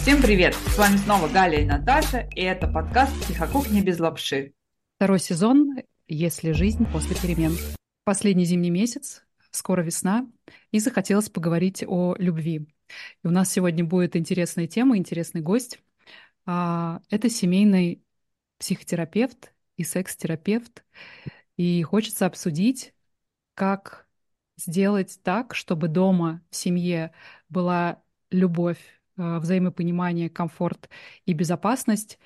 Всем привет! С вами снова Галя и Наташа, и это подкаст «Психокухня без лапши». Второй сезон «Если жизнь после перемен». Последний зимний месяц, скоро весна, и захотелось поговорить о любви. И у нас сегодня будет интересная тема, интересный гость. А, это семейный психотерапевт и секс-терапевт. И хочется обсудить, как сделать так, чтобы дома в семье была любовь, взаимопонимание, комфорт и безопасность.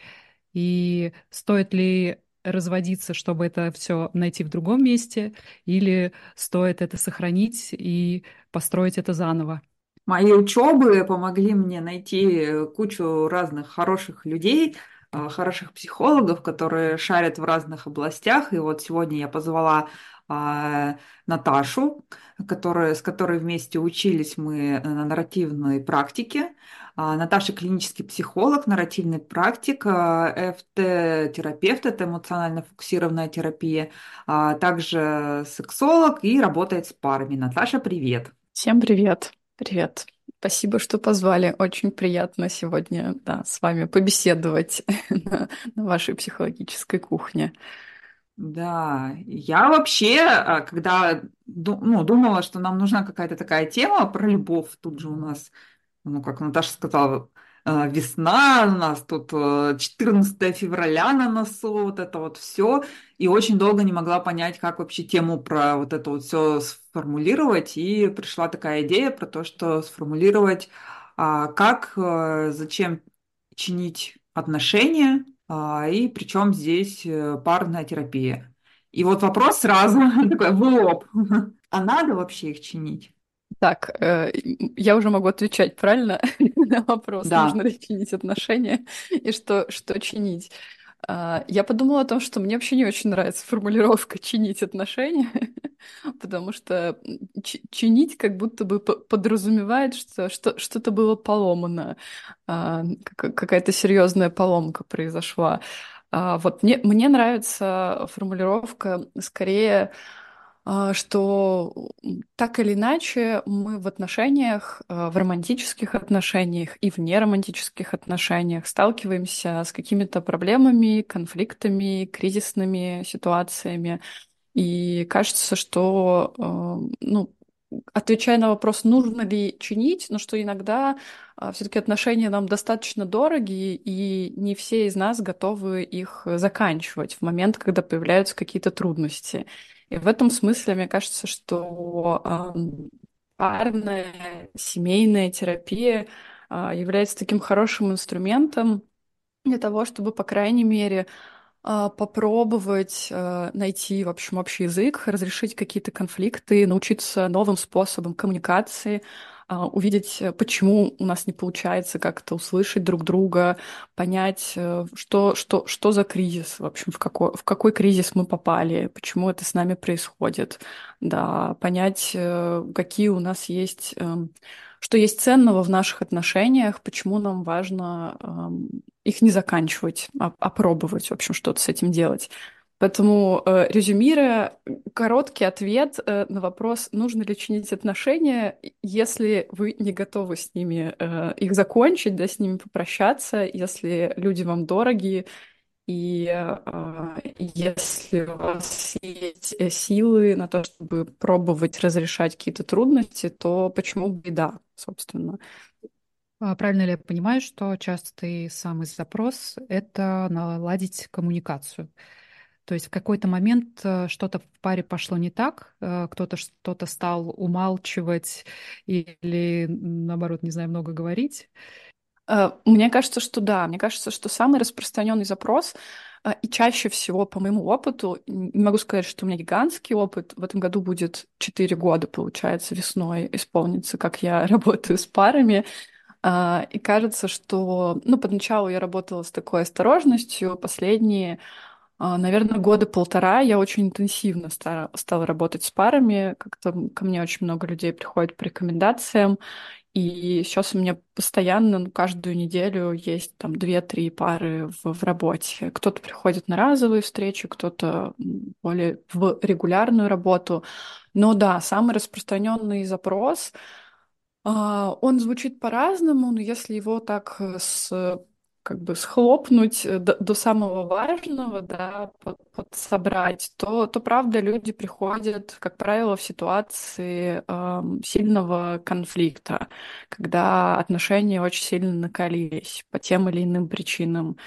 И стоит ли разводиться, чтобы это все найти в другом месте, или стоит это сохранить и построить это заново? Мои учебы помогли мне найти кучу разных хороших людей, э, хороших психологов, которые шарят в разных областях. И вот сегодня я позвала а, Наташу, которая, с которой вместе учились мы на нарративной практике. А, Наташа клинический психолог, нарративный практик, а, ФТ-терапевт, это эмоционально фокусированная терапия, а, также сексолог и работает с парами. Наташа, привет! Всем привет! Привет! Спасибо, что позвали. Очень приятно сегодня да, с вами побеседовать на, на вашей психологической кухне. Да, я вообще, когда ну, думала, что нам нужна какая-то такая тема про любовь, тут же у нас ну, как Наташа сказала, э, весна, у нас тут 14 э, февраля на носу, вот это вот все. И очень долго не могла понять, как вообще тему про вот это вот все сформулировать. И пришла такая идея про то, что сформулировать, а, как, зачем чинить отношения, а, и причем здесь парная терапия. И вот вопрос сразу такой в лоб. А надо вообще их чинить? Так, э, я уже могу отвечать правильно на вопрос, да. нужно ли чинить отношения и что, что чинить. А, я подумала о том, что мне вообще не очень нравится формулировка «чинить отношения», потому что чинить как будто бы подразумевает, что что-то было поломано, а, какая-то серьезная поломка произошла. А, вот мне, мне нравится формулировка скорее что так или иначе мы в отношениях, а, в романтических отношениях и в неромантических отношениях сталкиваемся с какими-то проблемами, конфликтами, кризисными ситуациями. И кажется, что, а, ну, отвечая на вопрос, нужно ли чинить, но что иногда все-таки отношения нам достаточно дороги, и не все из нас готовы их заканчивать в момент, когда появляются какие-то трудности. И в этом смысле, мне кажется, что парная, семейная терапия а, является таким хорошим инструментом для того, чтобы, по крайней мере, а, попробовать а, найти, в общем, общий язык, разрешить какие-то конфликты, научиться новым способам коммуникации, увидеть, э, почему у нас не получается как-то услышать друг друга, понять, э, что, что, что за кризис, в общем, в какой, в какой кризис мы попали, почему это с нами происходит, да, понять, э, какие у нас есть, эм, что есть ценного в наших отношениях, почему нам важно эм, их не заканчивать, а, а пробовать, в общем, что-то с этим делать. Поэтому, э, резюмируя, короткий ответ э, на вопрос, нужно ли чинить отношения, если вы не готовы с ними э, их закончить, да, с ними попрощаться, если люди вам дороги, и если у вас есть силы на то, чтобы пробовать разрешать какие-то трудности, то почему бы и да, собственно. А правильно ли я понимаю, что частый самый запрос — это наладить коммуникацию? То есть в какой-то момент э, что-то в паре пошло не так, э, кто-то что-то стал умалчивать или, наоборот, не знаю, много говорить. Э, мне кажется, что да. Мне кажется, что самый распространенный запрос и чаще всего, по моему опыту, не могу сказать, что у меня гигантский опыт, в этом году будет 4 года, получается, весной исполнится, как я работаю с парами, и кажется, что, ну, поначалу я работала с такой осторожностью, последние а, наверное, года полтора я очень интенсивно стала, стала работать с парами. Как-то ко мне очень много людей приходит по рекомендациям. И сейчас у меня постоянно, ну, каждую неделю есть там две-три пары в, в работе. Кто-то приходит на разовые встречи, кто-то более в регулярную работу. Но да, самый распространенный запрос А, Он звучит по-разному, но если его так э, с как бы схлопнуть э, до, до самого важного, да, под, подсобрать, то, то правда люди приходят, как правило, в ситуации эм, сильного конфликта, когда отношения очень сильно накалились по тем или иным причинам,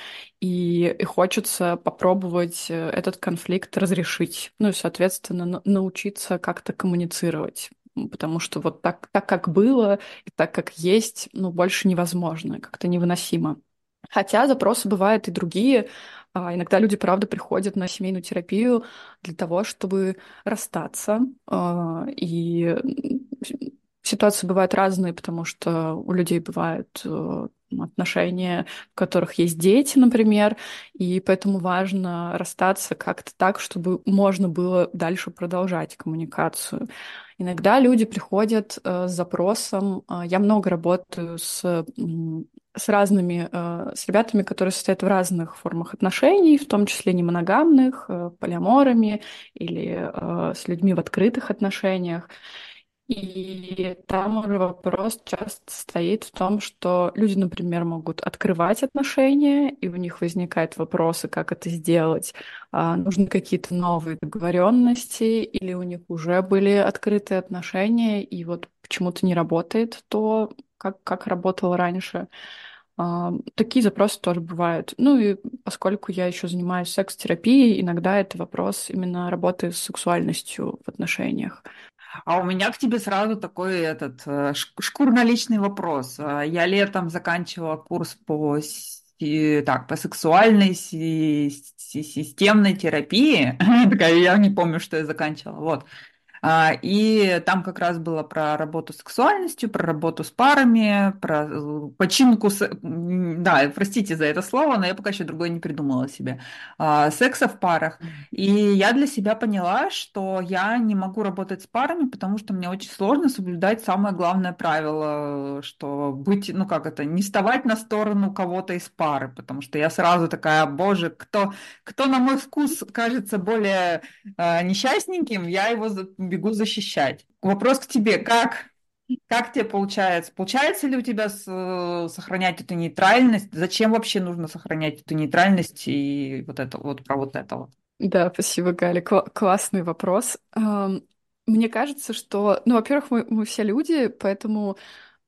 и, и хочется попробовать э, этот конфликт разрешить, ну и, соответственно, на- научиться как-то коммуницировать. Потому что вот так, так как было и так как есть, ну, больше невозможно, как-то невыносимо. Хотя запросы бывают и другие. А, Иногда люди, правда, приходят на семейную терапию для того, чтобы расстаться. А, И ситуации бывают разные, потому что у людей бывают э, отношения, в которых есть дети, например, и поэтому важно расстаться как-то так, чтобы можно было дальше продолжать коммуникацию. Иногда люди приходят э, с запросом. э, Я много работаю с, с разными, э, с ребятами, которые состоят в разных формах отношений, в том числе не моногамных, э, полиаморами или э, с людьми в открытых отношениях. И там уже вопрос часто стоит в том, что люди, например, могут открывать отношения, и у них возникают вопросы, как это сделать. А, нужны какие-то новые договоренности, или у них уже были открытые отношения, и вот почему-то не работает то, как, как работало раньше. А, Такие запросы тоже бывают. Ну и поскольку я еще занимаюсь секс-терапией, иногда это вопрос именно работы с сексуальностью в отношениях. А у меня к тебе сразу такой этот э, шкурно-личный вопрос. А, Я летом заканчивала курс по, так, по сексуальной си- системной терапии. Такая, я не помню, что я заканчивала. Вот. А, И там как раз было про работу с сексуальностью, про работу с парами, про э, починку, с- да, простите за это слово, но я пока еще другое не придумала себе, А, секса в парах. И я для себя поняла, что я не могу работать с парами, потому что мне очень сложно соблюдать самое главное правило, что быть, ну как это, не вставать на сторону кого-то из пары, потому что я сразу такая, боже, кто, кто на мой вкус кажется более э, несчастненьким, я его бегу защищать. Вопрос к тебе, как, как тебе получается? Получается ли у тебя с- э, сохранять эту нейтральность? Зачем вообще нужно сохранять эту нейтральность и вот это вот про вот это вот? Да, спасибо, Галя. Кла- классный вопрос. Ам, Мне кажется, что, ну, во-первых, мы, мы все люди, поэтому,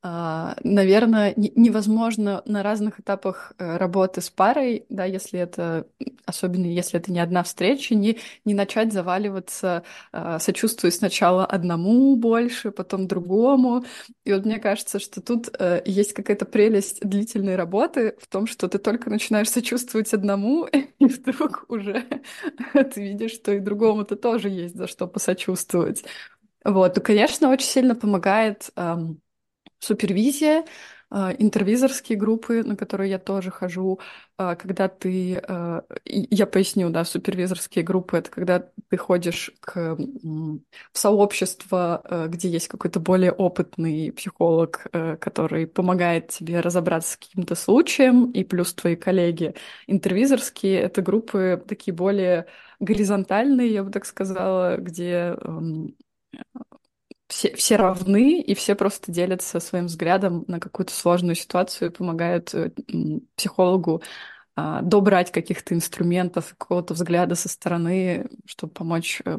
наверное, не- невозможно на разных этапах э, работы с парой, да, если это, особенно если это не одна встреча, не, не начать заваливаться, а, сочувствуя сначала одному больше, потом другому. И вот мне кажется, что тут э, есть какая-то прелесть длительной работы в том, что ты только начинаешь сочувствовать одному, и вдруг уже ты видишь, что и другому-то тоже есть за что посочувствовать. Вот, и, конечно, очень сильно помогает супервизия, а, интервизорские группы, на которые я тоже хожу, а, когда ты, а, я поясню, да, супервизорские группы, это когда ты ходишь к, в сообщество, где есть какой-то более опытный психолог, который помогает тебе разобраться с каким-то случаем, и плюс твои коллеги. Интервизорские — это группы такие более горизонтальные, я бы так сказала, где все, все равны, и все просто делятся своим взглядом на какую-то сложную ситуацию и помогают э, психологу а, добрать каких-то инструментов, какого-то взгляда со стороны, чтобы помочь э,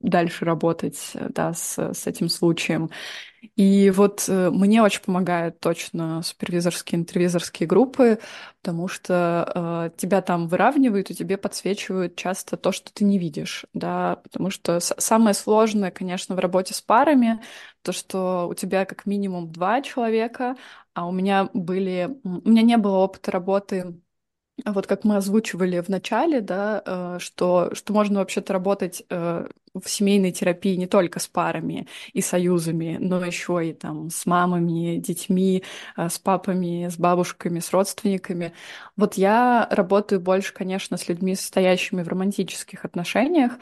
дальше работать, э, да, с, с этим случаем. И вот э, мне очень помогают точно супервизорские, интервизорские группы, потому что э, тебя там выравнивают и тебе подсвечивают часто то, что ты не видишь, да, потому что самое сложное, конечно, в работе с парами, то, что у тебя как минимум два человека, а у меня были, у меня не было опыта работы Вот как мы озвучивали в начале, да, э, что, что можно вообще-то работать э, в семейной терапии не только с парами и союзами, но еще и там с мамами, детьми, э, с папами, с бабушками, с родственниками. Вот я работаю больше, конечно, с людьми, состоящими в романтических отношениях.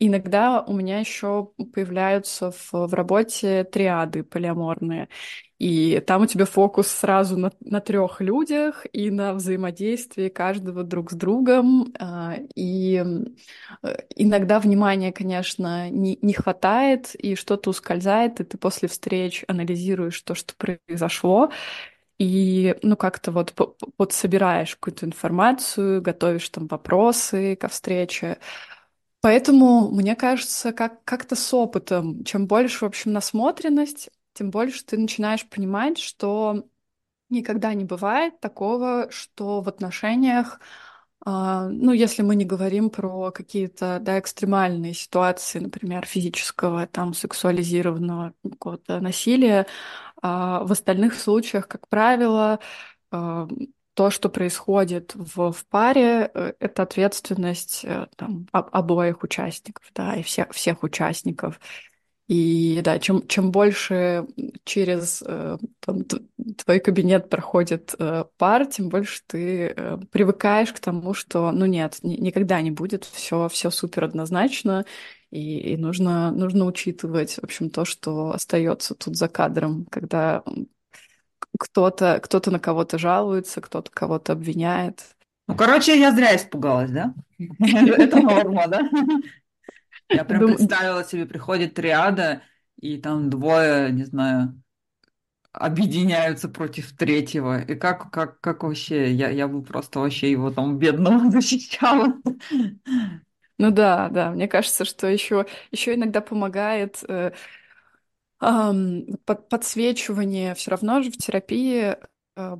Иногда у меня еще появляются в, в работе триады полиаморные. И там у тебя фокус сразу на, на трех людях и на взаимодействии каждого друг с другом. А, и э, иногда внимания, конечно, не, не хватает, и что-то ускользает, и ты после встреч анализируешь то, что произошло, и, ну, как-то вот, вот собираешь какую-то информацию, готовишь там вопросы ко встрече. Поэтому, мне кажется, как- как-то с опытом, чем больше, в общем, насмотренность, тем больше ты начинаешь понимать, что никогда не бывает такого, что в отношениях, а, ну, если мы не говорим про какие-то, да, экстремальные ситуации, например, физического, там, сексуализированного какого-то насилия, а в остальных случаях, как правило, а, то, что происходит в, в паре, э, это ответственность э, там, обоих участников, да, и всех, всех участников. И да, чем, чем больше через э, там, твой кабинет проходит пар, тем больше ты привыкаешь к тому, что, ну нет, никогда не будет все, все супер однозначно, и, и нужно, нужно учитывать, в общем, то, что остается тут за кадром, когда кто-то кто на кого-то жалуется, кто-то кого-то обвиняет. Ну, короче, я зря испугалась, да? Это норма, да? Я прям представила себе, приходит триада, и там двое, не знаю, объединяются против третьего. И как, как, как вообще, я, я бы просто вообще его там бедного защищала. Ну да, да, мне кажется, что еще, еще иногда помогает э, эм, под, подсвечивание все равно же в терапии э,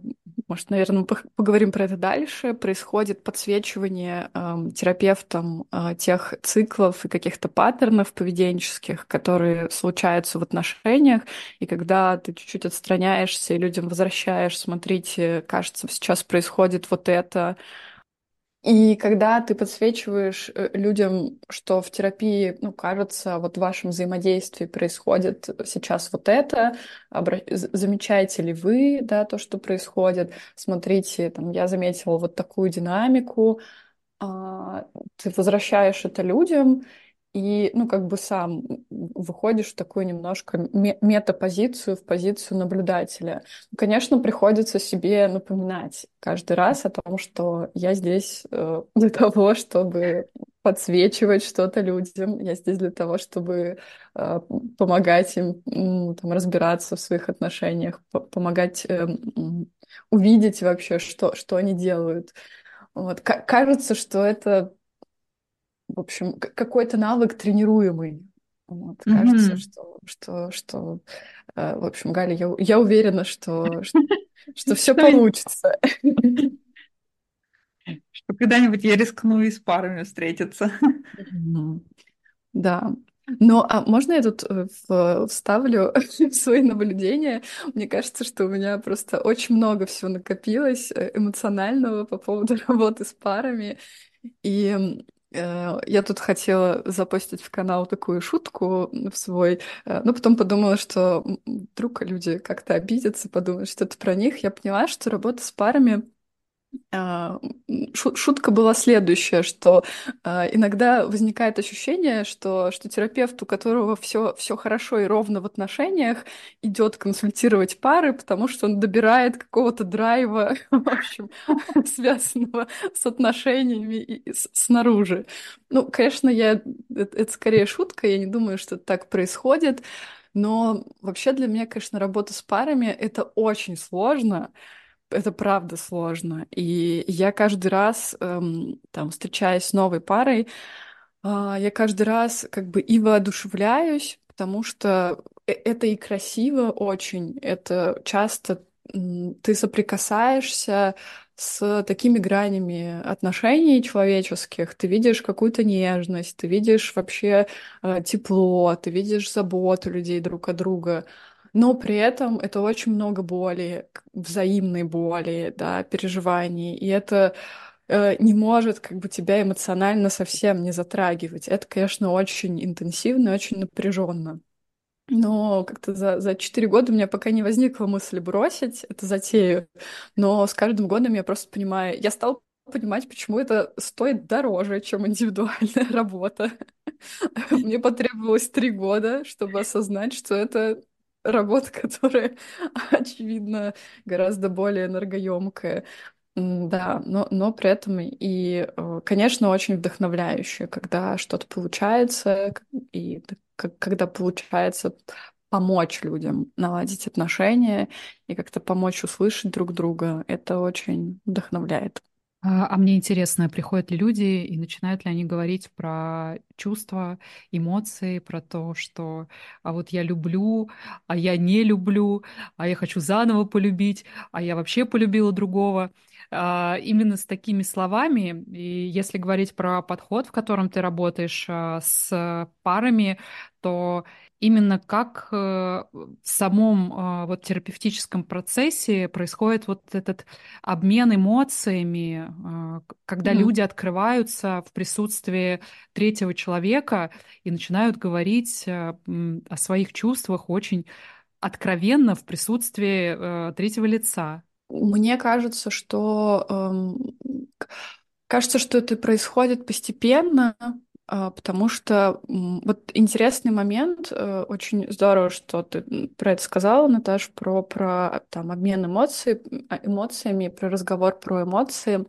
может, наверное, поговорим про это дальше, происходит подсвечивание э, терапевтом э, тех циклов и каких-то паттернов поведенческих, которые случаются в отношениях, и когда ты чуть-чуть отстраняешься и людям возвращаешь, смотрите, кажется, сейчас происходит вот это, и когда ты подсвечиваешь э, людям, что в терапии, ну, кажется, вот в вашем взаимодействии происходит сейчас вот это, обра... замечаете ли вы, да, то, что происходит, смотрите, там, я заметила вот такую динамику, а, ты возвращаешь это людям, и, ну, как бы сам выходишь в такую немножко метапозицию, в позицию наблюдателя. Конечно, приходится себе напоминать каждый раз о том, что я здесь э, для того, чтобы подсвечивать что-то людям, я здесь для того, чтобы э, помогать им там, разбираться в своих отношениях, помогать э, увидеть вообще, что, что они делают. Вот. Кажется, что это в общем, какой-то навык тренируемый. Вот, mm-hmm. Кажется, что, что, что, э, в общем, Галя, я, я уверена, что, что, что все получится. Что когда-нибудь я рискну и с парами встретиться. Да. Ну, а можно я тут э, вставлю свои наблюдения? Мне кажется, что у меня просто очень много всего накопилось э, эмоционального по поводу работы с парами. И я тут хотела запостить в канал такую шутку в свой, э, но потом подумала, что вдруг люди как-то обидятся, подумают, что это про них. Я поняла, что работа с парами шутка была следующая, что а, иногда возникает ощущение, что, что терапевт, у которого все, все хорошо и ровно в отношениях, идет консультировать пары, потому что он добирает какого-то драйва, в общем, связанного с отношениями и снаружи. Ну, конечно, я, это, это скорее шутка, я не думаю, что так происходит, но вообще для меня, конечно, работа с парами — это очень сложно, это правда сложно. И я каждый раз, эм, там, встречаясь с новой парой, э, я каждый раз как бы и воодушевляюсь, потому что э, это и красиво очень, это часто ты соприкасаешься с такими гранями отношений человеческих. Ты видишь какую-то нежность, ты видишь вообще э, тепло, ты видишь заботу людей друг от друга но при этом это очень много боли, взаимной боли, да, переживаний, и это э, не может как бы тебя эмоционально совсем не затрагивать. Это, конечно, очень интенсивно, очень напряженно. Но как-то за, за 4 года у меня пока не возникла мысль бросить эту затею. Но с каждым годом я просто понимаю, я стала понимать, почему это стоит дороже, чем индивидуальная работа. Мне потребовалось три года, чтобы осознать, что это работа, которая, очевидно, гораздо более энергоемкая. Да, но, но при этом и, э, конечно, очень вдохновляюще, когда что-то получается, и когда получается помочь людям наладить отношения и как-то помочь услышать друг друга. Это очень вдохновляет. А, а мне интересно, приходят ли люди и начинают ли они говорить про чувства, эмоции, про то, что а вот я люблю, а я не люблю, а я хочу заново полюбить, а я вообще полюбила другого. А, именно с такими словами, и если говорить про подход, в котором ты работаешь а, с парами, то именно как э, в самом а, вот терапевтическом процессе происходит вот этот обмен эмоциями, когда mm-hmm. люди открываются в присутствии третьего человека и начинают говорить о своих чувствах очень откровенно в присутствии э, третьего лица. Мне кажется, что эм, кажется, что это происходит постепенно, э, потому что вот интересный момент, э, очень здорово, что ты про это сказала, Наташ, про, про там, обмен эмоций, эмоциями, про разговор про эмоции.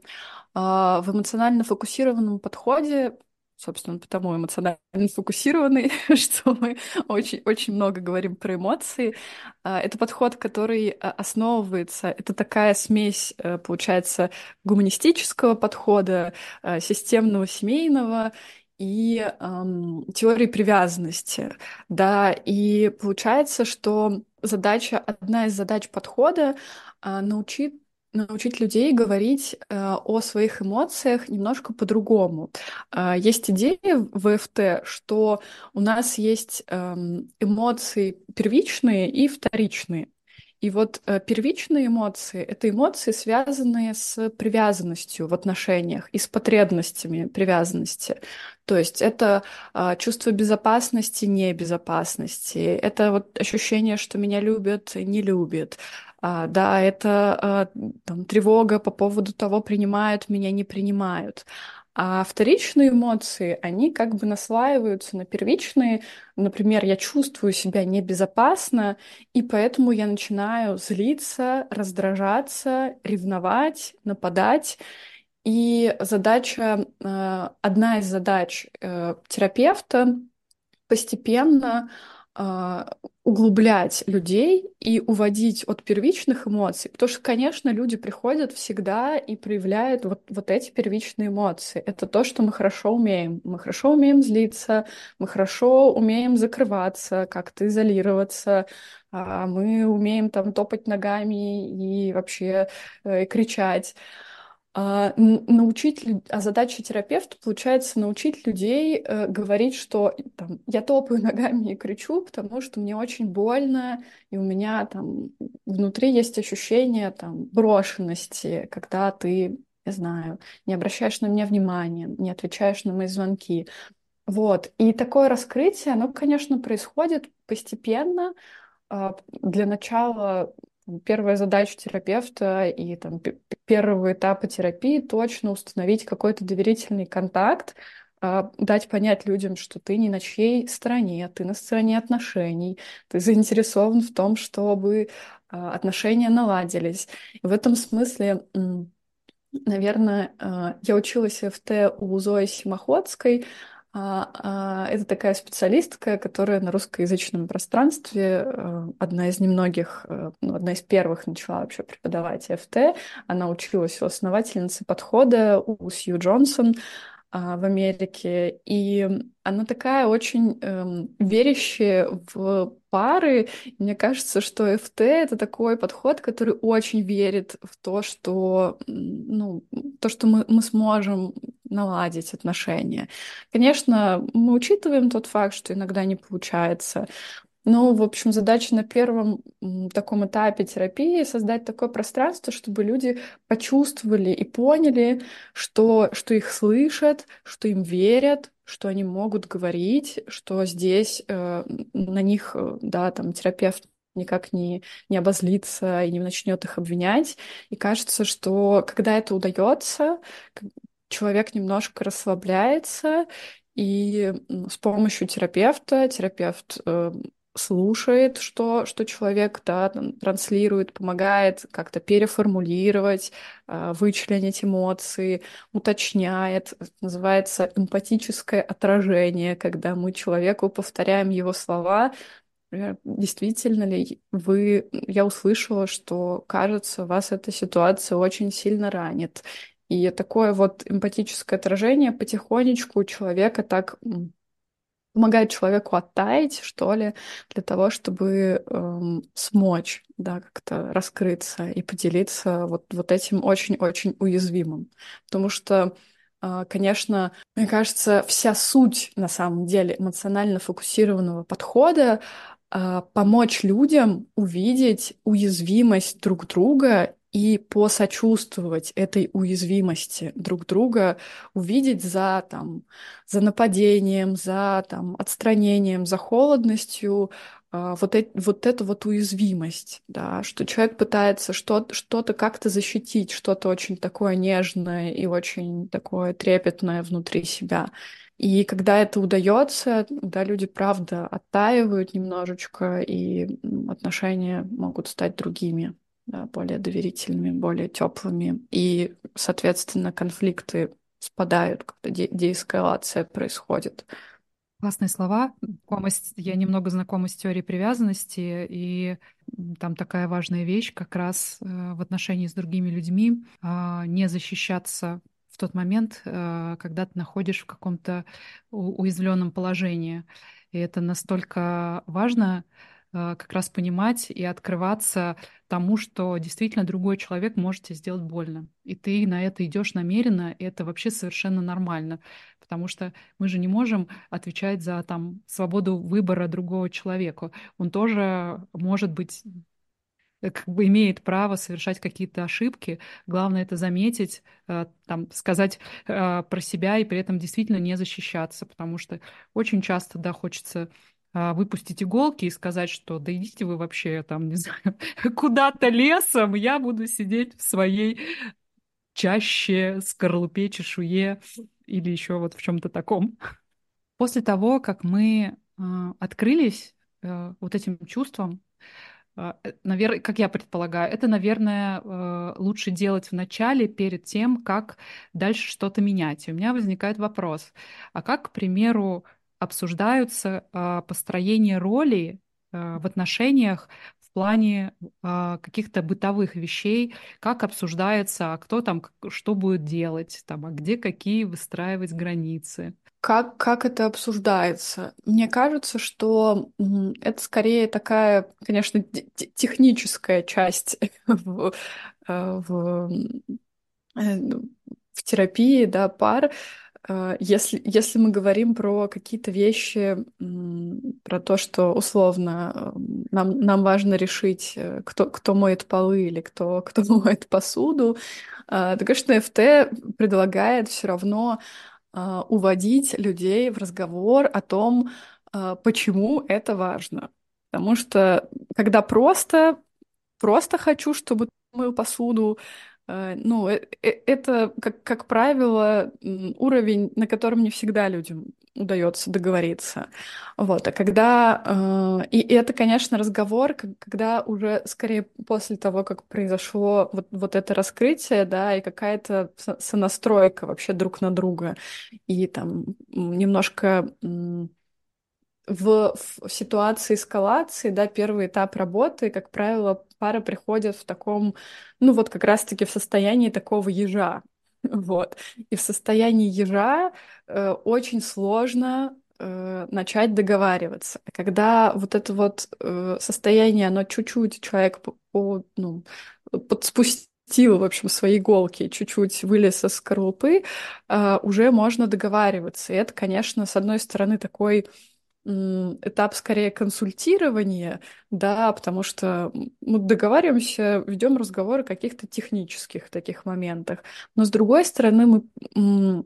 Э, в эмоционально фокусированном подходе собственно, потому эмоционально сфокусированы, что мы очень, очень много говорим про эмоции. А, это подход, который а, основывается, это такая смесь, э, получается, гуманистического подхода, э, системного семейного и эм, теории привязанности, да, и получается, что задача, одна из задач подхода э, научить научить людей говорить э, о своих эмоциях немножко по-другому. Э, есть идея в ЭФТ, что у нас есть э, эмоции первичные и вторичные. И вот э, первичные эмоции — это эмоции, связанные с привязанностью в отношениях и с потребностями привязанности. То есть это э, чувство безопасности, небезопасности, это вот ощущение, что меня любят, не любят, а, да, это а, там, тревога по поводу того, принимают меня, не принимают. А вторичные эмоции, они как бы наслаиваются на первичные. Например, я чувствую себя небезопасно, и поэтому я начинаю злиться, раздражаться, ревновать, нападать. И задача, а, одна из задач э, терапевта постепенно углублять людей и уводить от первичных эмоций, потому что, конечно, люди приходят всегда и проявляют вот, вот эти первичные эмоции. Это то, что мы хорошо умеем. Мы хорошо умеем злиться, мы хорошо умеем закрываться, как-то изолироваться, а мы умеем там топать ногами и вообще э, кричать. А, научить, а задача терапевта, получается, научить людей э, говорить, что там, я топаю ногами и кричу, потому что мне очень больно, и у меня там внутри есть ощущение там брошенности, когда ты, не знаю, не обращаешь на меня внимания, не отвечаешь на мои звонки. Вот. И такое раскрытие, оно, конечно, происходит постепенно. А, для начала первая задача терапевта и там, первого этапа терапии точно установить какой-то доверительный контакт, а, дать понять людям, что ты не на чьей стороне, ты на стороне отношений, ты заинтересован в том, чтобы а, отношения наладились. В этом смысле, наверное, а, я училась в Т у Зои Симоходской, это такая специалистка, которая на русскоязычном пространстве э, одна из немногих, э, ну, одна из первых начала вообще преподавать ФТ. Она училась у основательницы подхода у Сью Джонсон а, в Америке. И она такая очень эм, верящая в пары. Мне кажется, что ФТ — это такой подход, который очень верит в то, что, ну, то, что мы, мы сможем наладить отношения. Конечно, мы учитываем тот факт, что иногда не получается, ну, в общем, задача на первом таком этапе терапии создать такое пространство, чтобы люди почувствовали и поняли, что, что их слышат, что им верят, что они могут говорить, что здесь э, на них, э, да, там терапевт никак не, не обозлится и не начнет их обвинять. И кажется, что когда это удается, человек немножко расслабляется, и с помощью терапевта, терапевт э, слушает, что, что человек да, транслирует, помогает как-то переформулировать, э, вычленить эмоции, уточняет. Это называется эмпатическое отражение, когда мы человеку повторяем его слова, действительно ли вы, я услышала, что, кажется, вас эта ситуация очень сильно ранит. И такое вот эмпатическое отражение потихонечку человека так помогает человеку оттаять, что ли, для того, чтобы эм, смочь, да, как-то раскрыться и поделиться вот, вот этим очень-очень уязвимым. Потому что э, Конечно, мне кажется, вся суть на самом деле эмоционально фокусированного подхода э, помочь людям увидеть уязвимость друг друга и посочувствовать этой уязвимости друг друга, увидеть за, там, за нападением, за там, отстранением, за холодностью э, вот, э вот эту вот уязвимость, да, что человек пытается что- что-то как-то защитить, что-то очень такое нежное и очень такое трепетное внутри себя. И когда это удается, да, люди правда оттаивают немножечко, и отношения могут стать другими да, более доверительными, более теплыми, и, соответственно, конфликты спадают, когда де- деэскалация происходит. Классные слова. Я немного знакома с теорией привязанности, и там такая важная вещь как раз э, в отношении с другими людьми а, не защищаться в тот момент, э, когда ты находишь в каком-то уязвленном положении. И это настолько важно, как раз понимать и открываться тому, что действительно другой человек может тебе сделать больно. И ты на это идешь намеренно, и это вообще совершенно нормально. Потому что мы же не можем отвечать за там, свободу выбора другого человека. Он тоже может быть э, как бы имеет право совершать какие-то ошибки. Главное это заметить, э, там, сказать про себя и при этом действительно не защищаться, потому что очень часто, да, хочется а, выпустить иголки и сказать, что да идите вы вообще там, не знаю, куда-то лесом, я буду сидеть в своей чаще, скорлупе, чешуе или еще вот в чем-то таком. После того, как мы э, открылись э, вот этим чувством, э, наверное, как я предполагаю, это, наверное, э, лучше делать в начале, перед тем, как дальше что-то менять. И у меня возникает вопрос, а как, к примеру, обсуждаются а, построение роли а, в отношениях в плане а, каких-то бытовых вещей, как обсуждается, а кто там что будет делать, там, а где какие выстраивать границы. Как, как это обсуждается? Мне кажется, что это скорее такая, конечно, техническая часть в, в, э, в терапии да, пар, если, если мы говорим про какие-то вещи, про то, что условно нам, нам важно решить, э, кто, кто моет полы или кто, кто моет посуду, а, то, конечно, ФТ предлагает все равно а, уводить людей в разговор о том, почему это важно. Потому что когда просто, просто хочу, чтобы мою посуду, ну, э, э, это, как, как правило, уровень, на котором не всегда людям удается договориться. Вот. А когда... И, и это, конечно, разговор, когда уже скорее после того, как произошло вот, вот это раскрытие, да, и какая-то сонастройка вообще друг на друга, и там немножко в, в ситуации эскалации, да, первый этап работы, как правило, пара приходит в таком, ну вот как раз-таки в состоянии такого ежа, вот. И в состоянии ежа э, очень сложно э, начать договариваться. Когда вот это вот э, состояние, оно чуть-чуть человек по, по, ну, подспустил, в общем, свои иголки, чуть-чуть вылез из скорлупы, э, уже можно договариваться. И это, конечно, с одной стороны такой этап скорее консультирования, да, потому что мы договариваемся, ведем разговоры о каких-то технических таких моментах. Но с другой стороны, мы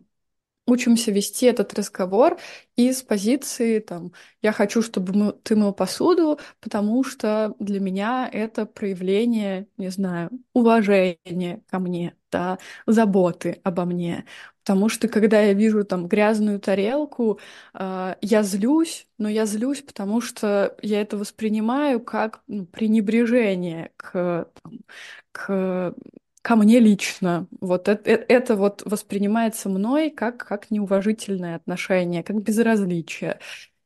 учимся вести этот разговор из позиции там я хочу, чтобы мы, ты мыл посуду, потому что для меня это проявление, не знаю, уважения ко мне, да, заботы обо мне. Потому что когда я вижу там грязную тарелку, э, я злюсь, но я злюсь, потому что я это воспринимаю как ну, пренебрежение к, там, к ко мне лично. Вот это, это вот воспринимается мной как, как неуважительное отношение, как безразличие.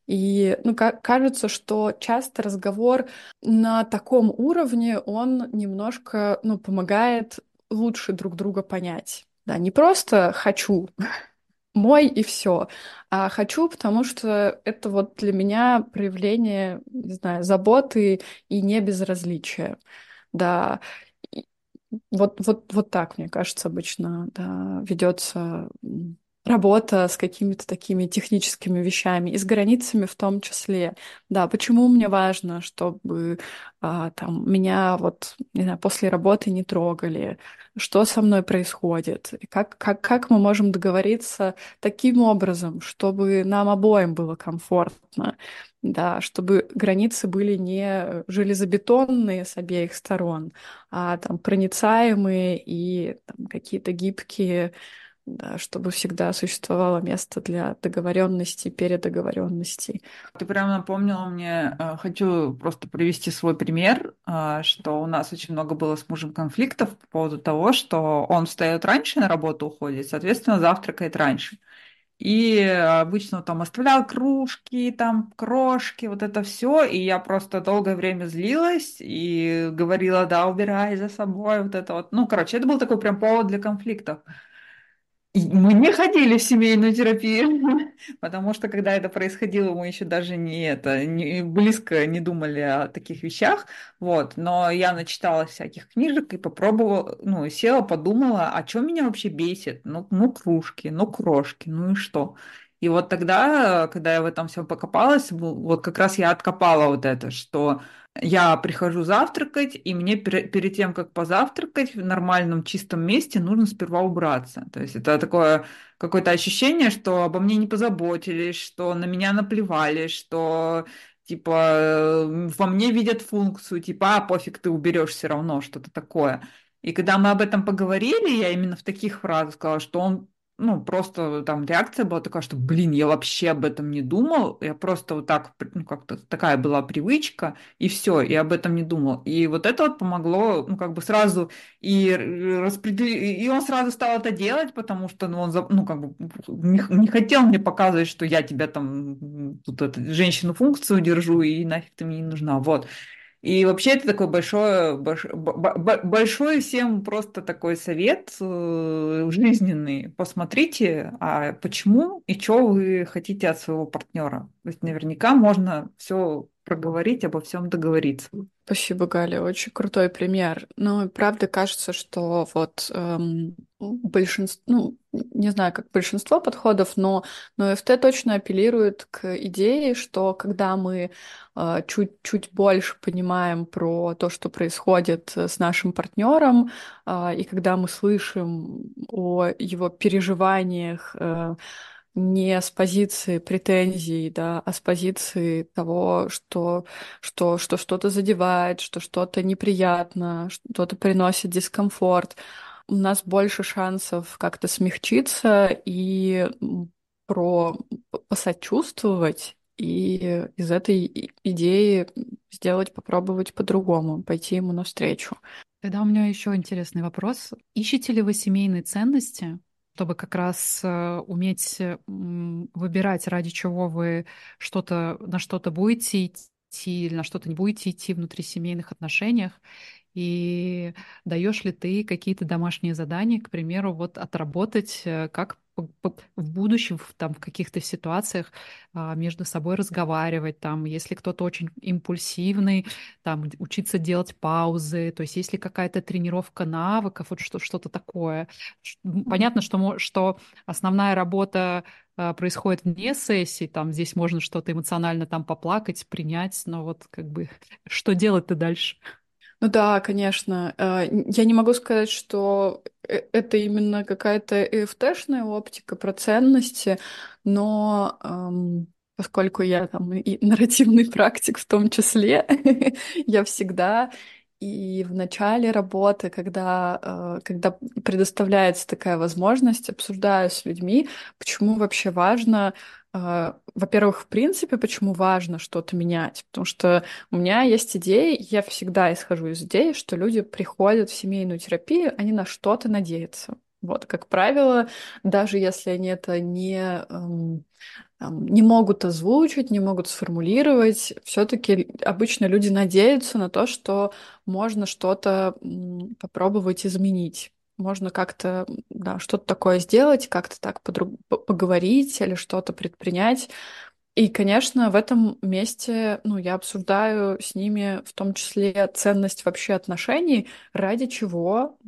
И ну, кажется, что часто разговор на таком уровне, он немножко ну, помогает лучше друг друга понять. Да, не просто хочу мой и все, а хочу, потому что это вот для меня проявление, не знаю, заботы и не безразличия. Да, вот, вот, вот так, мне кажется, обычно да, ведется работа с какими-то такими техническими вещами и с границами в том числе. Да, почему мне важно, чтобы а, там меня вот не знаю, после работы не трогали, что со мной происходит, как, как, как мы можем договориться таким образом, чтобы нам обоим было комфортно, да, чтобы границы были не железобетонные с обеих сторон, а там проницаемые и какие-то гибкие да, чтобы всегда существовало место для договоренности, передоговоренности. Ты прям напомнила мне, э, хочу просто привести свой пример, э, что у нас очень много было с мужем конфликтов по поводу того, что он встает раньше на работу уходит, соответственно, завтракает раньше. И обычно там оставлял кружки, там крошки, вот это все. И я просто долгое время злилась и говорила, да, убирай за собой, вот это вот. Ну, короче, это был такой прям повод для конфликтов мы не ходили в семейную терапию, потому что когда это происходило, мы еще даже не это не, близко не думали о таких вещах, вот. Но я начитала всяких книжек и попробовала, ну, села, подумала, а что меня вообще бесит? Ну, ну кружки, ну крошки, ну и что? И вот тогда, когда я в этом всем покопалась, вот как раз я откопала вот это, что я прихожу завтракать, и мне перед тем, как позавтракать в нормальном чистом месте, нужно сперва убраться. То есть это такое какое-то ощущение, что обо мне не позаботились, что на меня наплевали, что типа во мне видят функцию, типа, а пофиг, ты уберешь все равно, что-то такое. И когда мы об этом поговорили, я именно в таких фразах сказала, что он ну, просто там реакция была такая, что, блин, я вообще об этом не думал, я просто вот так, ну, как-то такая была привычка, и все, и об этом не думал. И вот это вот помогло, ну, как бы сразу и распределить, и он сразу стал это делать, потому что, ну, он, ну, как бы не, не хотел мне показывать, что я тебя там, тут эту женщину функцию держу, и нафиг ты мне не нужна, вот. И вообще это такой большой, большой всем просто такой совет э, жизненный. Посмотрите, а почему и что вы хотите от своего партнера. То есть наверняка можно все проговорить, обо всем договориться. Спасибо, Галя, очень крутой пример. Ну, правда кажется, что вот эм, большинство, ну, не знаю, как большинство подходов, но, но ФТ точно апеллирует к идее, что когда мы э, чуть-чуть больше понимаем про то, что происходит с нашим партнером, э, и когда мы слышим о его переживаниях, э, не с позиции претензий, да, а с позиции того, что, что, что что-то задевает, что что-то неприятно, что-то приносит дискомфорт. У нас больше шансов как-то смягчиться и про посочувствовать и из этой идеи сделать, попробовать по-другому, пойти ему навстречу. Тогда у меня еще интересный вопрос. Ищете ли вы семейные ценности чтобы как раз э, уметь выбирать, ради чего вы что-то, на что-то будете идти или на что-то не будете идти внутри семейных отношениях, и даешь ли ты какие-то домашние задания, к примеру, вот отработать, э, как в будущем там, в каких-то ситуациях а, между собой разговаривать, там, если кто-то очень импульсивный, там, учиться делать паузы, то есть если какая-то тренировка навыков, вот что, что-то такое. Понятно, что, что основная работа а, происходит вне сессии, там, здесь можно что-то эмоционально там поплакать, принять, но вот как бы что делать-то дальше? Ну да, конечно. Э, я не могу сказать, что э, это именно какая-то ЭФТшная оптика про ценности, но эм, поскольку я там и нарративный практик в том числе, я всегда И в начале работы, когда, э, когда предоставляется такая возможность, обсуждаю с людьми, почему вообще важно э, во-первых, в принципе, почему важно что-то менять? Потому что у меня есть идеи, я всегда исхожу из идеи, что люди приходят в семейную терапию, они на что-то надеются. Вот, как правило, даже если они это не, эм, не могут озвучить, не могут сформулировать, все-таки обычно люди надеются на то, что можно что-то попробовать изменить. Можно как-то да, что-то такое сделать, как-то так поговорить или что-то предпринять. И, конечно, в этом месте, ну, я обсуждаю с ними в том числе ценность вообще отношений, ради чего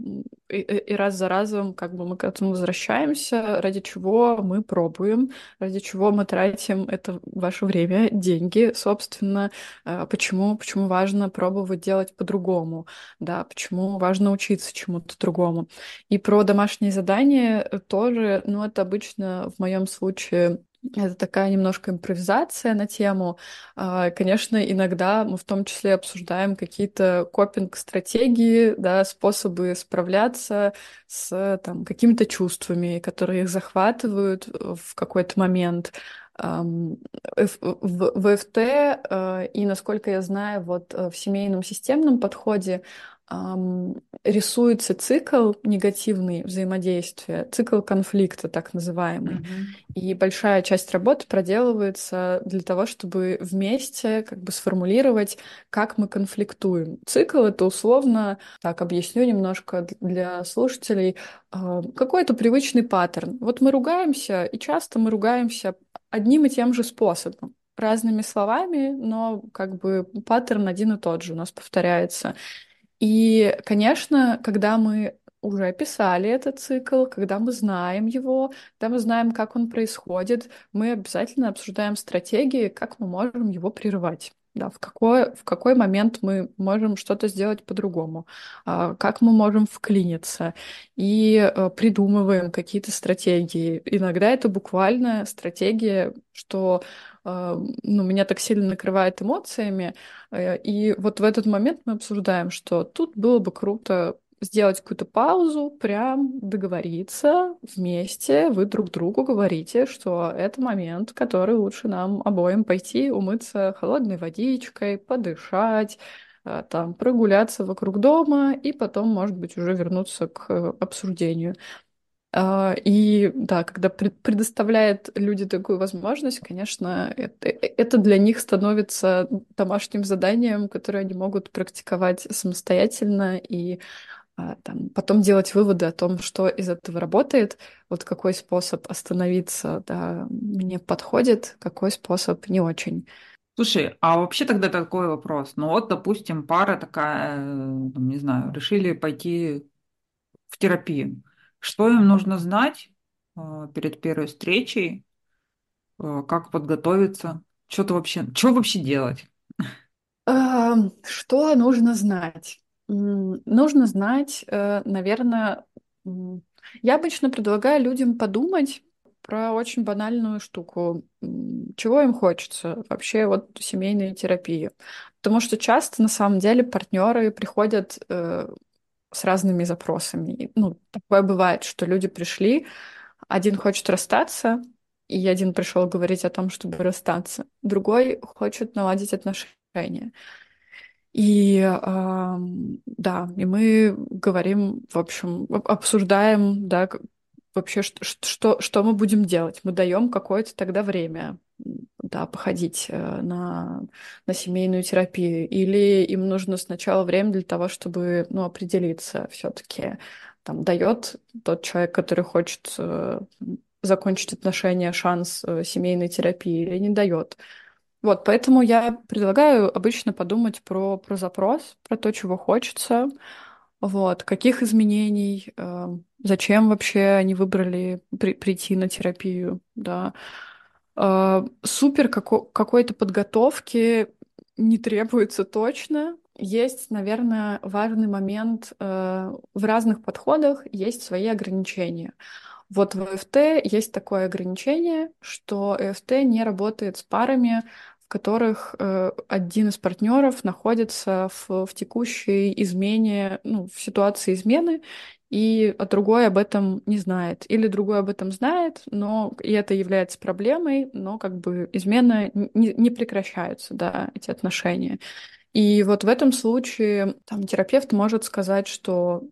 и, и раз за разом как бы мы к этому возвращаемся, ради чего мы пробуем, ради чего мы тратим это ваше время, деньги, собственно, э, почему, почему важно пробовать делать по-другому, да, почему важно учиться чему-то другому. И про домашние задания тоже, ну, это обычно в моем случае это такая немножко импровизация на тему. А, конечно, иногда мы в том числе обсуждаем какие-то копинг-стратегии, да, способы справляться с там, какими-то чувствами, которые их захватывают в какой-то момент. В ВФТ, э, и насколько я знаю, вот э, в семейном системном подходе рисуется цикл негативный взаимодействия, цикл конфликта так называемый. Mm-hmm. И большая часть работы проделывается для того, чтобы вместе как бы сформулировать, как мы конфликтуем. Цикл — это условно, так объясню немножко для слушателей, а, какой-то привычный паттерн. Вот мы ругаемся, и часто мы ругаемся одним и тем же способом разными словами, но как бы паттерн один и тот же у нас повторяется. И, конечно, когда мы уже описали этот цикл, когда мы знаем его, когда мы знаем, как он происходит, мы обязательно обсуждаем стратегии, как мы можем его прерывать. Да, в какой, в какой момент мы можем что-то сделать по-другому, а, как мы можем вклиниться, и э, придумываем какие-то стратегии. Иногда это буквально стратегия, что а, ну, меня так сильно накрывает эмоциями. Э, и вот в этот момент мы обсуждаем, что тут было бы круто сделать какую-то паузу, прям договориться вместе, вы друг другу говорите, что это момент, который лучше нам обоим пойти умыться холодной водичкой, подышать, э, там, прогуляться вокруг дома и потом, может быть, уже вернуться к обсуждению. А, и да, когда предоставляет люди такую возможность, конечно, это, это для них становится домашним заданием, которое они могут практиковать самостоятельно и а, там, потом делать выводы о том, что из этого работает, вот какой способ остановиться да, мне подходит, какой способ не очень. Слушай, а вообще тогда такой вопрос. Ну вот, допустим, пара такая, э, не знаю, решили пойти в терапию. Что им нужно знать э, перед первой встречей, э, как подготовиться, что-то вообще, что вообще делать? Что нужно знать? Нужно знать, э, наверное, я обычно предлагаю людям подумать про очень банальную штуку. Чего им хочется вообще вот семейной терапии? Потому что часто на самом деле партнеры приходят с разными запросами. Ну, такое бывает, что люди пришли, один хочет расстаться, и один пришел говорить о том, чтобы расстаться, другой хочет наладить отношения. И э, да, и мы говорим, в общем, обсуждаем, да, вообще, что, что, что мы будем делать. Мы даем какое-то тогда время да, походить э, на, на семейную терапию, или им нужно сначала время для того, чтобы ну, определиться все-таки. Там дает тот человек, который хочет э, закончить отношения, шанс э, семейной терапии или не дает. Вот, поэтому я предлагаю обычно подумать про, про запрос, про то, чего хочется, вот, каких изменений, э, зачем вообще они выбрали при, прийти на терапию, да, а, супер како- какой-то подготовки не требуется точно. Есть, наверное, важный момент э, в разных подходах есть свои ограничения. Вот в ЭФТ есть такое ограничение, что ЭФТ не работает с парами, которых э, один из партнеров находится в, в текущей измене, ну, в ситуации измены, и а другой об этом не знает. Или другой об этом знает, но и это является проблемой, но как бы измена не, не прекращаются, да, эти отношения. И вот в этом случае там терапевт может сказать, что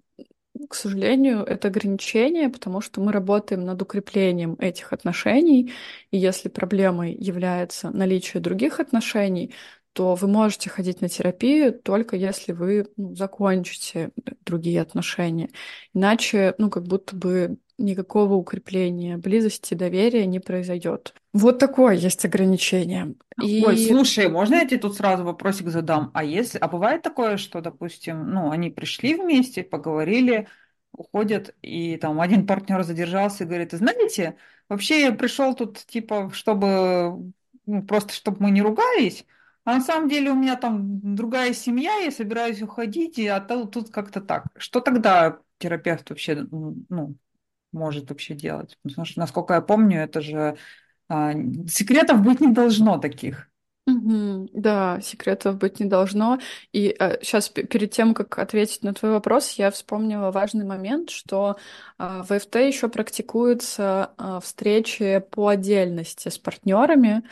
к сожалению, это ограничение, потому что мы работаем над укреплением этих отношений, и если проблемой является наличие других отношений, то вы можете ходить на терапию только если вы ну, закончите другие отношения. Иначе, ну, как будто бы никакого укрепления близости, доверия не произойдет. Вот такое есть ограничение. И... Ой, слушай, можно я тебе тут сразу вопросик задам? А если, а бывает такое, что, допустим, ну, они пришли вместе, поговорили, уходят, и там один партнер задержался и говорит, знаете, вообще я пришел тут, типа, чтобы, ну, просто чтобы мы не ругались, а на самом деле у меня там другая семья, я собираюсь уходить, а то, тут как-то так. Что тогда терапевт вообще, ну, может вообще делать? Потому что, насколько я помню, это же а, секретов быть не должно таких. Да, секретов быть не должно. И сейчас перед тем, как ответить на твой вопрос, я вспомнила важный момент, что а, в ФТ еще практикуются а, встречи по отдельности с партнерами.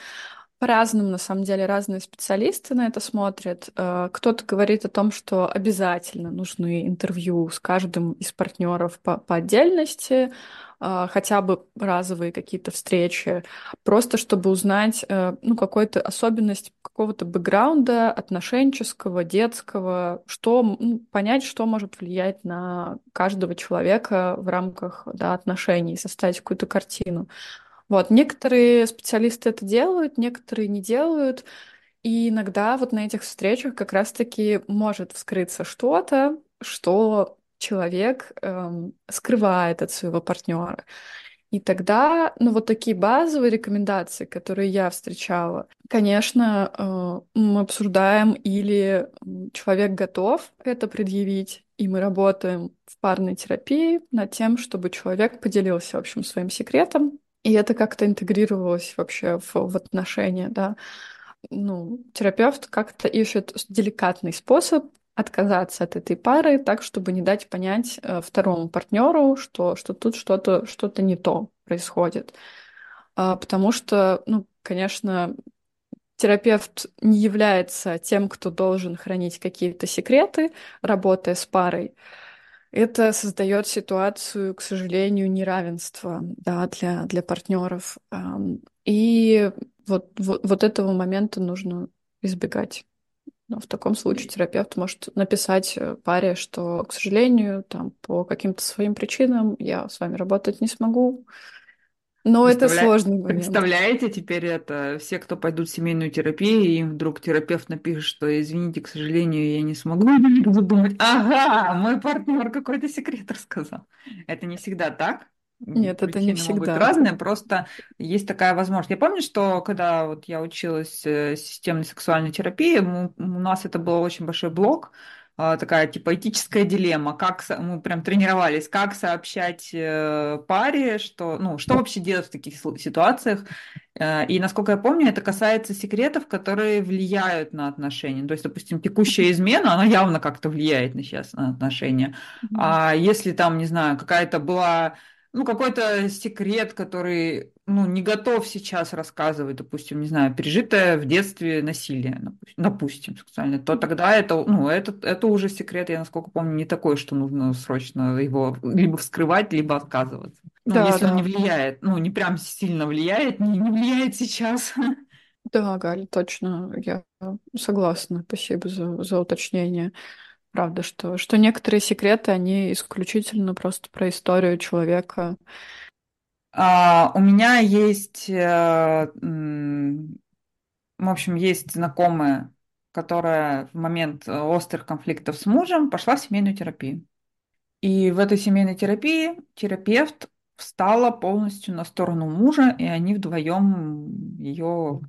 По-разному, на самом деле, разные специалисты на это смотрят. А, Кто-то говорит о том, что обязательно нужны интервью с каждым из партнеров по, по отдельности, а, хотя бы разовые какие-то встречи, просто чтобы узнать э, ну, какую-то особенность какого-то бэкграунда отношенческого, детского, что, ну, понять, что может влиять на каждого человека в рамках да, отношений, составить какую-то картину. Вот, некоторые специалисты это делают, некоторые не делают. И иногда вот на этих встречах как раз-таки может вскрыться что-то, что человек эм, скрывает от своего партнера. И тогда, ну, вот такие базовые рекомендации, которые я встречала, конечно, э, мы обсуждаем, или человек готов это предъявить, и мы работаем в парной терапии над тем, чтобы человек поделился, в общем, своим секретом, и это как-то интегрировалось вообще в, в отношения, да. Ну, терапевт как-то ищет деликатный способ отказаться от этой пары так, чтобы не дать понять э, второму партнеру, что, что тут что-то что то не то происходит. А, потому что, ну, конечно, терапевт не является тем, кто должен хранить какие-то секреты, работая с парой. Это создает ситуацию, к сожалению, неравенства да, для, для партнеров. И вот, вот, вот этого момента нужно избегать. Но в таком случае терапевт может написать э, паре, что, к сожалению, там, по каким-то своим причинам я с вами работать не смогу. Но это сложный момент. Представляете теперь это, все, кто пойдут в семейную терапию, и им вдруг терапевт напишет, что извините, к сожалению, я не смогу, думать, ага, мой партнер какой-то секрет рассказал. Это не всегда так. Нет, это не всегда. могут быть разные, просто есть такая возможность. Я помню, что когда вот я училась э, системной сексуальной терапии, у нас это был очень большой блок, такая типа этическая дилемма, как мы прям тренировались, как сообщать э, паре, что, ну, что вообще делать в таких ситуациях. Э, и насколько я помню, это касается секретов, которые влияют на отношения. То есть, допустим, текущая измена, она явно как-то влияет на сейчас на отношения. Mm-hmm. А если там, не знаю, какая-то была ну, какой-то секрет, который, ну, не готов сейчас рассказывать, допустим, не знаю, пережитое в детстве насилие, допустим, сексуальное, то тогда это, ну, это, это уже секрет, я насколько помню, не такой, что нужно срочно его либо вскрывать, либо отказываться. Ну, да, если да. он не влияет, ну, не прям сильно влияет, не, не влияет сейчас. Да, Галь, точно, я согласна. Спасибо за, за уточнение. Правда, что, что некоторые секреты, они исключительно просто про историю человека. А, у меня есть, э, в общем, есть знакомая, которая в момент острых конфликтов с мужем пошла в семейную терапию. И в этой семейной терапии терапевт встала полностью на сторону мужа, и они вдвоем ее,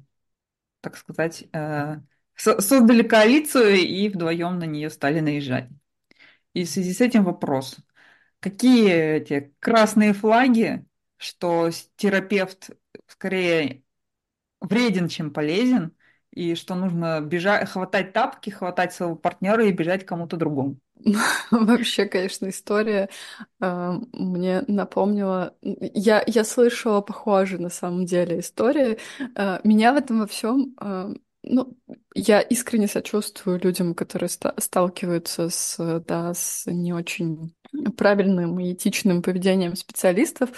так сказать, э, создали коалицию и вдвоем на нее стали наезжать. И в связи с этим вопрос. Какие эти красные флаги, что терапевт скорее вреден, чем полезен, и что нужно бежать, хватать тапки, хватать своего партнера и бежать кому-то другому. Вообще, конечно, история э, мне напомнила. Я, я слышала похожие на самом деле истории. Э, меня в этом во всем э, ну, я искренне сочувствую людям, которые ста- сталкиваются с, да, с не очень правильным и этичным поведением специалистов,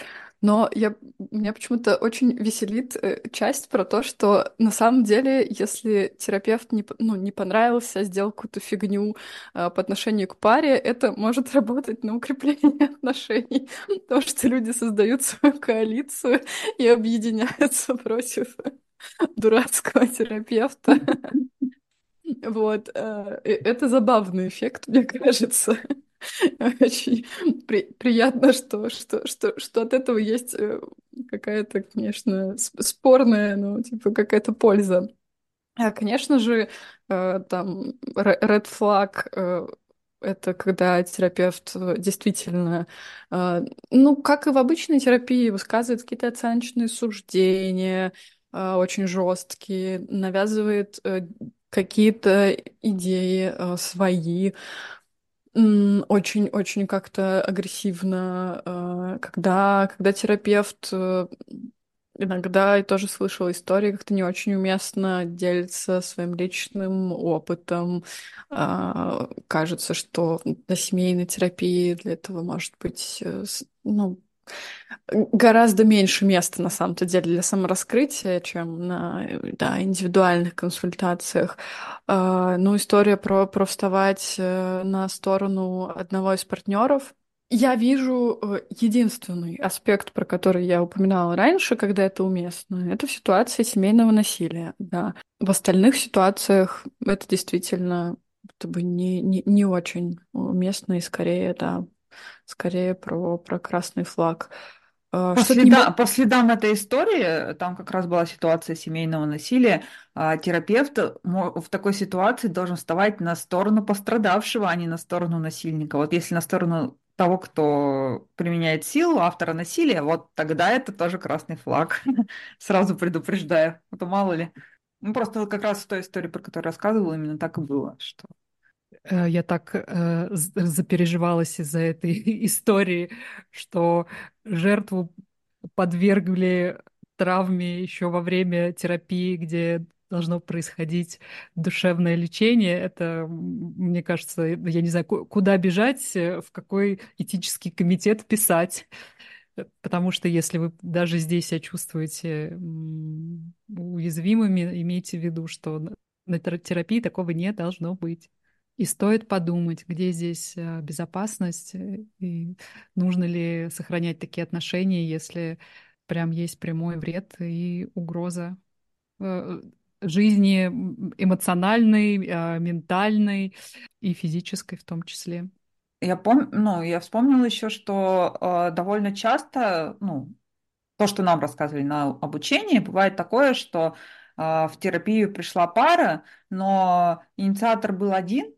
но я, меня почему-то очень веселит э, часть про то, что на самом деле, если терапевт не, ну, не понравился, сделал какую-то фигню э, по отношению к паре, это может работать на укрепление отношений, потому что люди создают свою коалицию и объединяются против дурацкого терапевта. Вот. Э, это забавный эффект, мне кажется. Очень при приятно, что, что, что, что от этого есть э, какая-то, конечно, спорная, ну, типа, какая-то польза. А, конечно же, э, там, red flag это когда терапевт действительно, ну, как и в обычной терапии, высказывает какие-то оценочные суждения, очень жесткий, навязывает э, какие-то идеи э, свои, очень-очень как-то агрессивно, когда, когда терапевт иногда я тоже слышала истории, как-то не очень уместно делиться своим личным опытом. Кажется, что на семейной терапии для этого может быть ну, гораздо меньше места на самом-то деле для самораскрытия, чем на да, индивидуальных консультациях. А, ну, история про, про вставать э, на сторону одного из партнеров. Я вижу э, единственный аспект, про который я упоминала раньше, когда это уместно, это в ситуации семейного насилия. Да. В остальных ситуациях это действительно это бы не, не, не очень уместно и скорее, да, скорее про, про красный флаг. А, по, следа, не... по следам этой истории, там как раз была ситуация семейного насилия, а, терапевт в такой ситуации должен вставать на сторону пострадавшего, а не на сторону насильника. Вот если на сторону того, кто применяет силу, автора насилия, вот тогда это тоже красный флаг. Сразу предупреждаю, а то мало ли. Ну, просто как раз в той истории, про которую рассказывала, именно так и было, что Э, я так э, запереживалась из-за этой истории, что жертву подвергли травме еще во время терапии, где должно происходить душевное лечение. Это, мне кажется, я не знаю, куда бежать, э, в какой этический комитет писать. Потому что если вы даже здесь себя чувствуете уязвимыми, имейте в виду, что на терапии такого не должно быть. И стоит подумать, где здесь э, безопасность э, и нужно ли сохранять такие отношения, если прям есть прямой вред и угроза э, жизни эмоциональной, ментальной и физической в том числе. Я помню, ну, я вспомнила еще, что э, довольно часто, ну, то, что нам рассказывали на обучении, бывает такое, что э, в терапию пришла пара, но инициатор был один,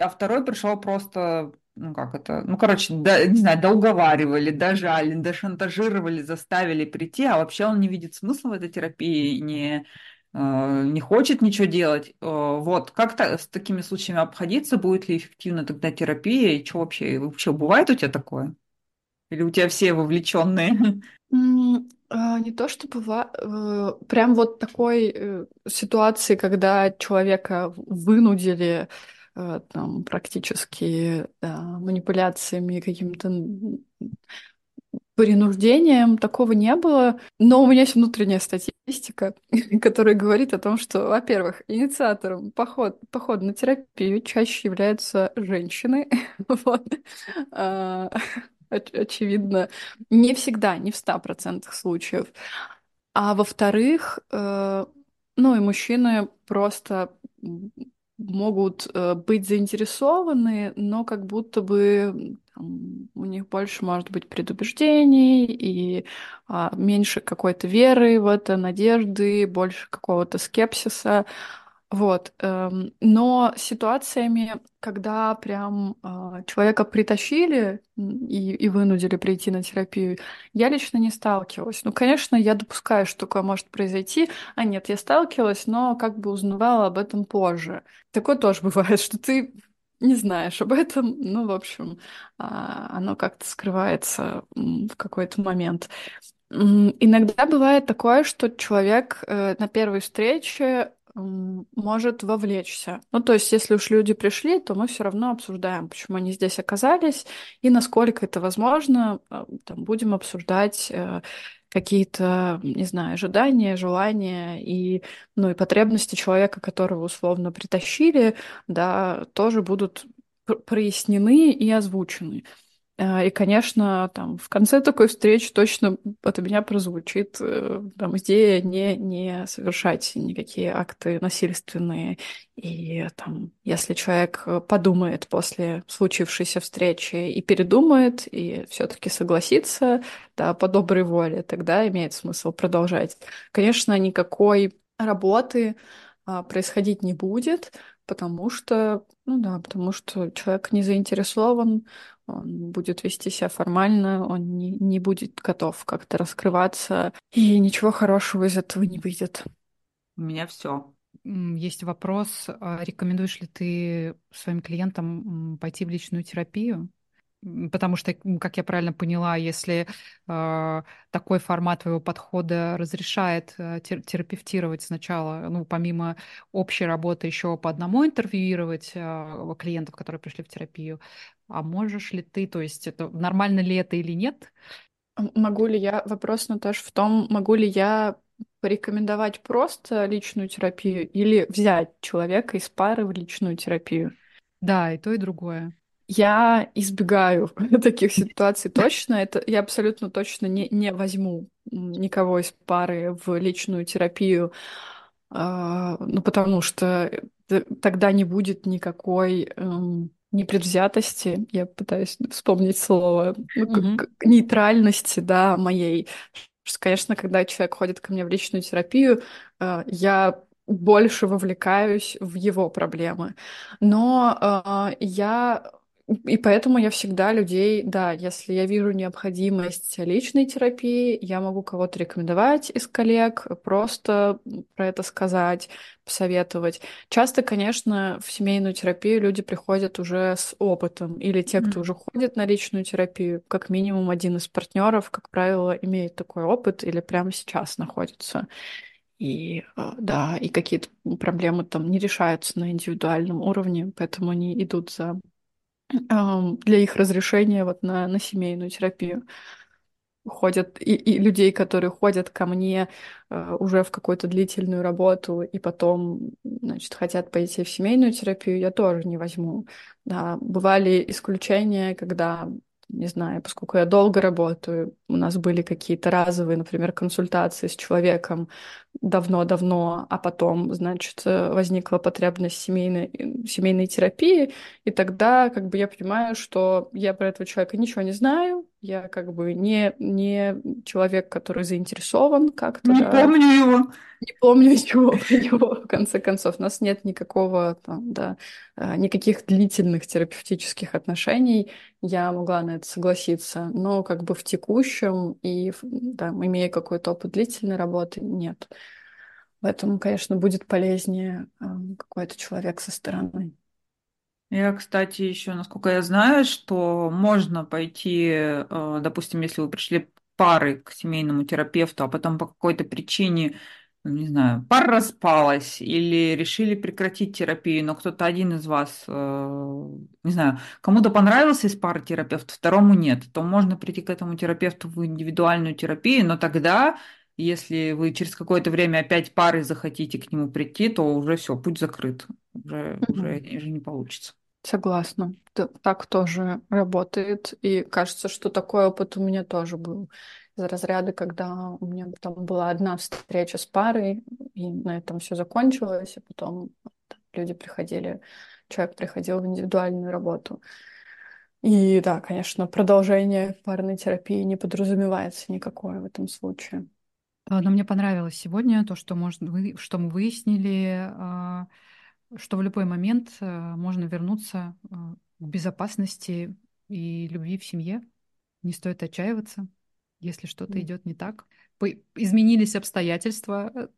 а второй пришел просто, ну как это, ну короче, да, не знаю, доуговаривали, дожали, дошантажировали, заставили прийти, а вообще он не видит смысла в этой терапии, не, э, не хочет ничего делать. Э, вот, как то с такими случаями обходиться, будет ли эффективна тогда терапия, и что вообще, вообще бывает у тебя такое? Или у тебя все вовлеченные? А, не то чтобы э, прям вот такой ситуации, когда человека вынудили там, практически да, манипуляциями, каким-то принуждением такого не было. Но у меня есть внутренняя статистика, которая говорит о том, что, во-первых, инициатором поход, похода на терапию чаще являются женщины. вот. а, очевидно, не всегда, не в 100% случаев. А во-вторых, э, ну и мужчины просто могут э, быть заинтересованы, но как будто бы у них больше может быть предубеждений и а, меньше какой-то веры в это, надежды, больше какого-то скепсиса. Вот, эм, но ситуациями, когда прям э, человека притащили и, и вынудили прийти на терапию, я лично не сталкивалась. Ну, конечно, я допускаю, что такое может произойти. А нет, я сталкивалась, но как бы узнавала об этом позже. Такое тоже бывает, что ты не знаешь об этом. Ну, в общем, э, оно как-то скрывается в какой-то момент. Иногда бывает такое, что человек э, на первой встрече может вовлечься. Ну, то есть, если уж люди пришли, то мы все равно обсуждаем, почему они здесь оказались, и насколько это возможно, а, там, будем обсуждать э, какие-то, не знаю, ожидания, желания и, ну, и потребности человека, которого условно притащили, да, тоже будут прояснены и озвучены. А, и, конечно, там в конце такой встречи точно от меня прозвучит э, там, идея не, не совершать никакие акты насильственные. И там, если человек подумает после случившейся встречи и передумает, и все-таки согласится да, по доброй воле, тогда имеет смысл продолжать. Конечно, никакой работы а, происходить не будет, потому что, ну да, потому что человек не заинтересован, он будет вести себя формально, он не, не будет готов как-то раскрываться, и ничего хорошего из этого не выйдет. У меня все. Есть вопрос, а рекомендуешь ли ты своим клиентам пойти в личную терапию? Потому что, как я правильно поняла, если э, такой формат твоего подхода разрешает э, терапевтировать сначала, ну, помимо общей работы, еще по одному интервьюировать э, клиентов, которые пришли в терапию, а можешь ли ты, то есть это нормально ли это или нет? Могу ли я, вопрос, Наташ, в том, могу ли я порекомендовать просто личную терапию или взять человека из пары в личную терапию? Да, и то, и другое. Я избегаю таких ситуаций точно. Это я абсолютно точно не, не возьму никого из пары в личную терапию, э, ну потому что тогда не будет никакой э, непредвзятости. Я пытаюсь вспомнить слово mm-hmm. нейтральности, да, моей. Конечно, когда человек ходит ко мне в личную терапию, э, я больше вовлекаюсь в его проблемы. Но э, я и поэтому я всегда людей, да, если я вижу необходимость личной терапии, я могу кого-то рекомендовать из коллег, просто про это сказать, посоветовать. Часто, конечно, в семейную терапию люди приходят уже с опытом, или те, кто mm. уже ходит на личную терапию, как минимум один из партнеров, как правило, имеет такой опыт или прямо сейчас находится. И э, да, и какие-то проблемы там не решаются на индивидуальном уровне, поэтому они идут за для их разрешения вот на, на семейную терапию. Ходят и, и людей, которые ходят ко мне uh, уже в какую-то длительную работу и потом, значит, хотят пойти в семейную терапию, я тоже не возьму. Да, бывали исключения, когда не знаю, поскольку я долго работаю, у нас были какие-то разовые, например, консультации с человеком давно-давно, а потом, значит, э, возникла потребность семейной, семейной терапии, и тогда как бы я понимаю, что я про этого человека ничего не знаю, я как бы не, не человек, который заинтересован как-то. Не да. помню его. Не помню ничего про него, в конце концов. У нас нет никакого, там, да, э, никаких длительных терапевтических отношений. Я могла на это согласиться. Но как бы в текущем и, да, имея какой-то опыт длительной работы, нет. Поэтому, конечно, будет полезнее э, какой-то человек со стороны. Я, кстати, еще, насколько я знаю, что можно пойти, э, допустим, если вы пришли парой к семейному терапевту, а потом по какой-то причине, ну, не знаю, пара распалась или решили прекратить терапию, но кто-то один из вас, э, не знаю, кому-то понравился из пары терапевтов, второму нет, то можно прийти к этому терапевту в индивидуальную терапию, но тогда если вы через какое-то время опять парой захотите к нему прийти, то уже все, путь закрыт. Уже, mm-hmm. уже, уже не получится. Согласна. Так тоже работает. И кажется, что такой опыт у меня тоже был. Из разряда, когда у меня там была одна встреча с парой, и на этом все закончилось, и потом люди приходили, человек приходил в индивидуальную работу. И да, конечно, продолжение парной терапии не подразумевается никакое в этом случае. Но мне понравилось сегодня то, что, может, вы, что мы выяснили, а, что в любой момент а, можно вернуться а, к безопасности и любви в семье. Не стоит отчаиваться, если что-то идет не так. Изменились обстоятельства,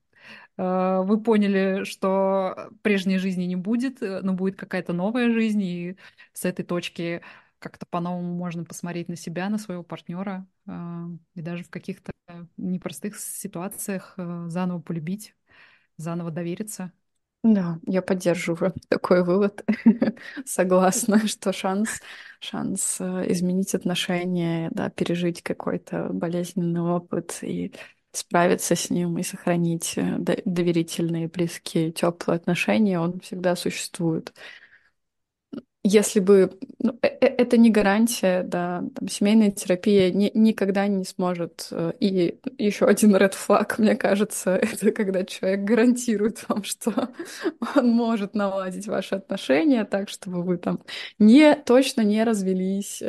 э, вы поняли, что прежней жизни не будет, э, но будет какая-то новая жизнь, и с этой точки как-то по-новому можно посмотреть на себя, на своего партнера, э, и даже в каких-то непростых ситуациях э, заново полюбить, заново довериться. Да, я поддерживаю такой вывод. Согласна, что шанс, шанс э, изменить отношения, да, пережить какой-то болезненный опыт и справиться с ним и сохранить э, до- доверительные, близкие, теплые отношения, он всегда существует. Если бы... ну, э- э- это не гарантия, да, там, семейная терапия ни- никогда не сможет. э, И еще один red flag, мне кажется, это когда человек гарантирует вам, что он может наладить ваши отношения так, чтобы вы там не, точно не развелись,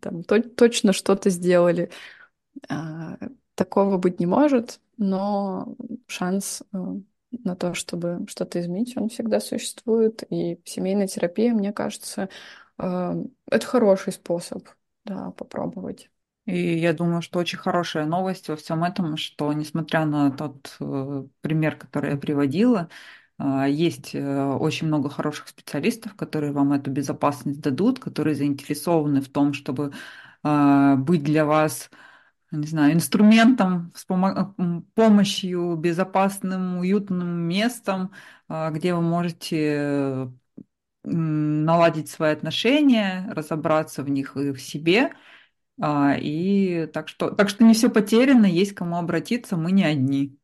там, то- точно что-то сделали. А, Такого быть не может, но шанс на то, чтобы что-то изменить, он всегда существует. И семейная терапия, мне кажется, э, это хороший способ, да, попробовать. И я думаю, что очень хорошая новость во всем этом, что несмотря на тот э, пример, который я приводила, э, есть очень много хороших специалистов, которые вам эту безопасность дадут, которые заинтересованы в том, чтобы быть для вас, не знаю, инструментом, с помощью, безопасным, уютным местом, э, где вы можете наладить свои отношения, разобраться в них и в себе. А, и так что, так что не все потеряно, есть кому обратиться, мы не одни.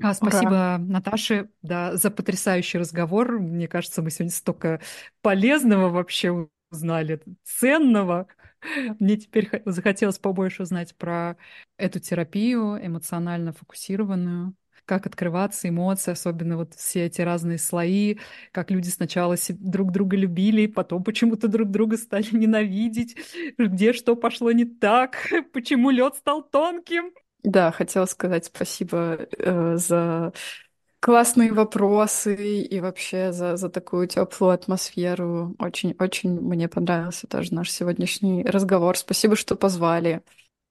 А, Ура! Спасибо, Наташе, да, за потрясающий разговор. Мне кажется, мы сегодня столько полезного вообще узнали, ценного. Мне теперь захотелось побольше узнать про эту терапию эмоционально фокусированную, как открываться, эмоции, особенно вот все эти разные слои, как люди сначала друг друга любили, потом почему-то друг друга стали ненавидеть, где что пошло не так, почему лед стал тонким. Да, хотела сказать спасибо э, за классные вопросы и вообще за, за такую теплую атмосферу. Очень-очень мне понравился тоже наш сегодняшний разговор. Спасибо, что позвали.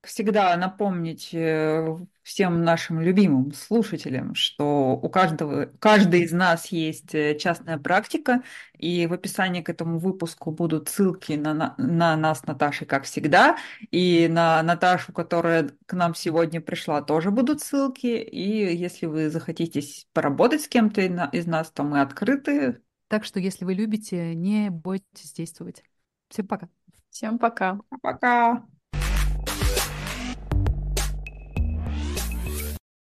Всегда напомнить э, всем нашим любимым слушателям, что у каждого, каждый из нас есть э, частная практика, и в описании к этому выпуску будут ссылки на, на, на нас, Наташей, как всегда, и на Наташу, которая к нам сегодня пришла, тоже будут ссылки, и если вы захотите поработать с кем-то из нас, то мы открыты. Так что, если вы любите, не бойтесь действовать. Всем пока. Всем пока. Пока!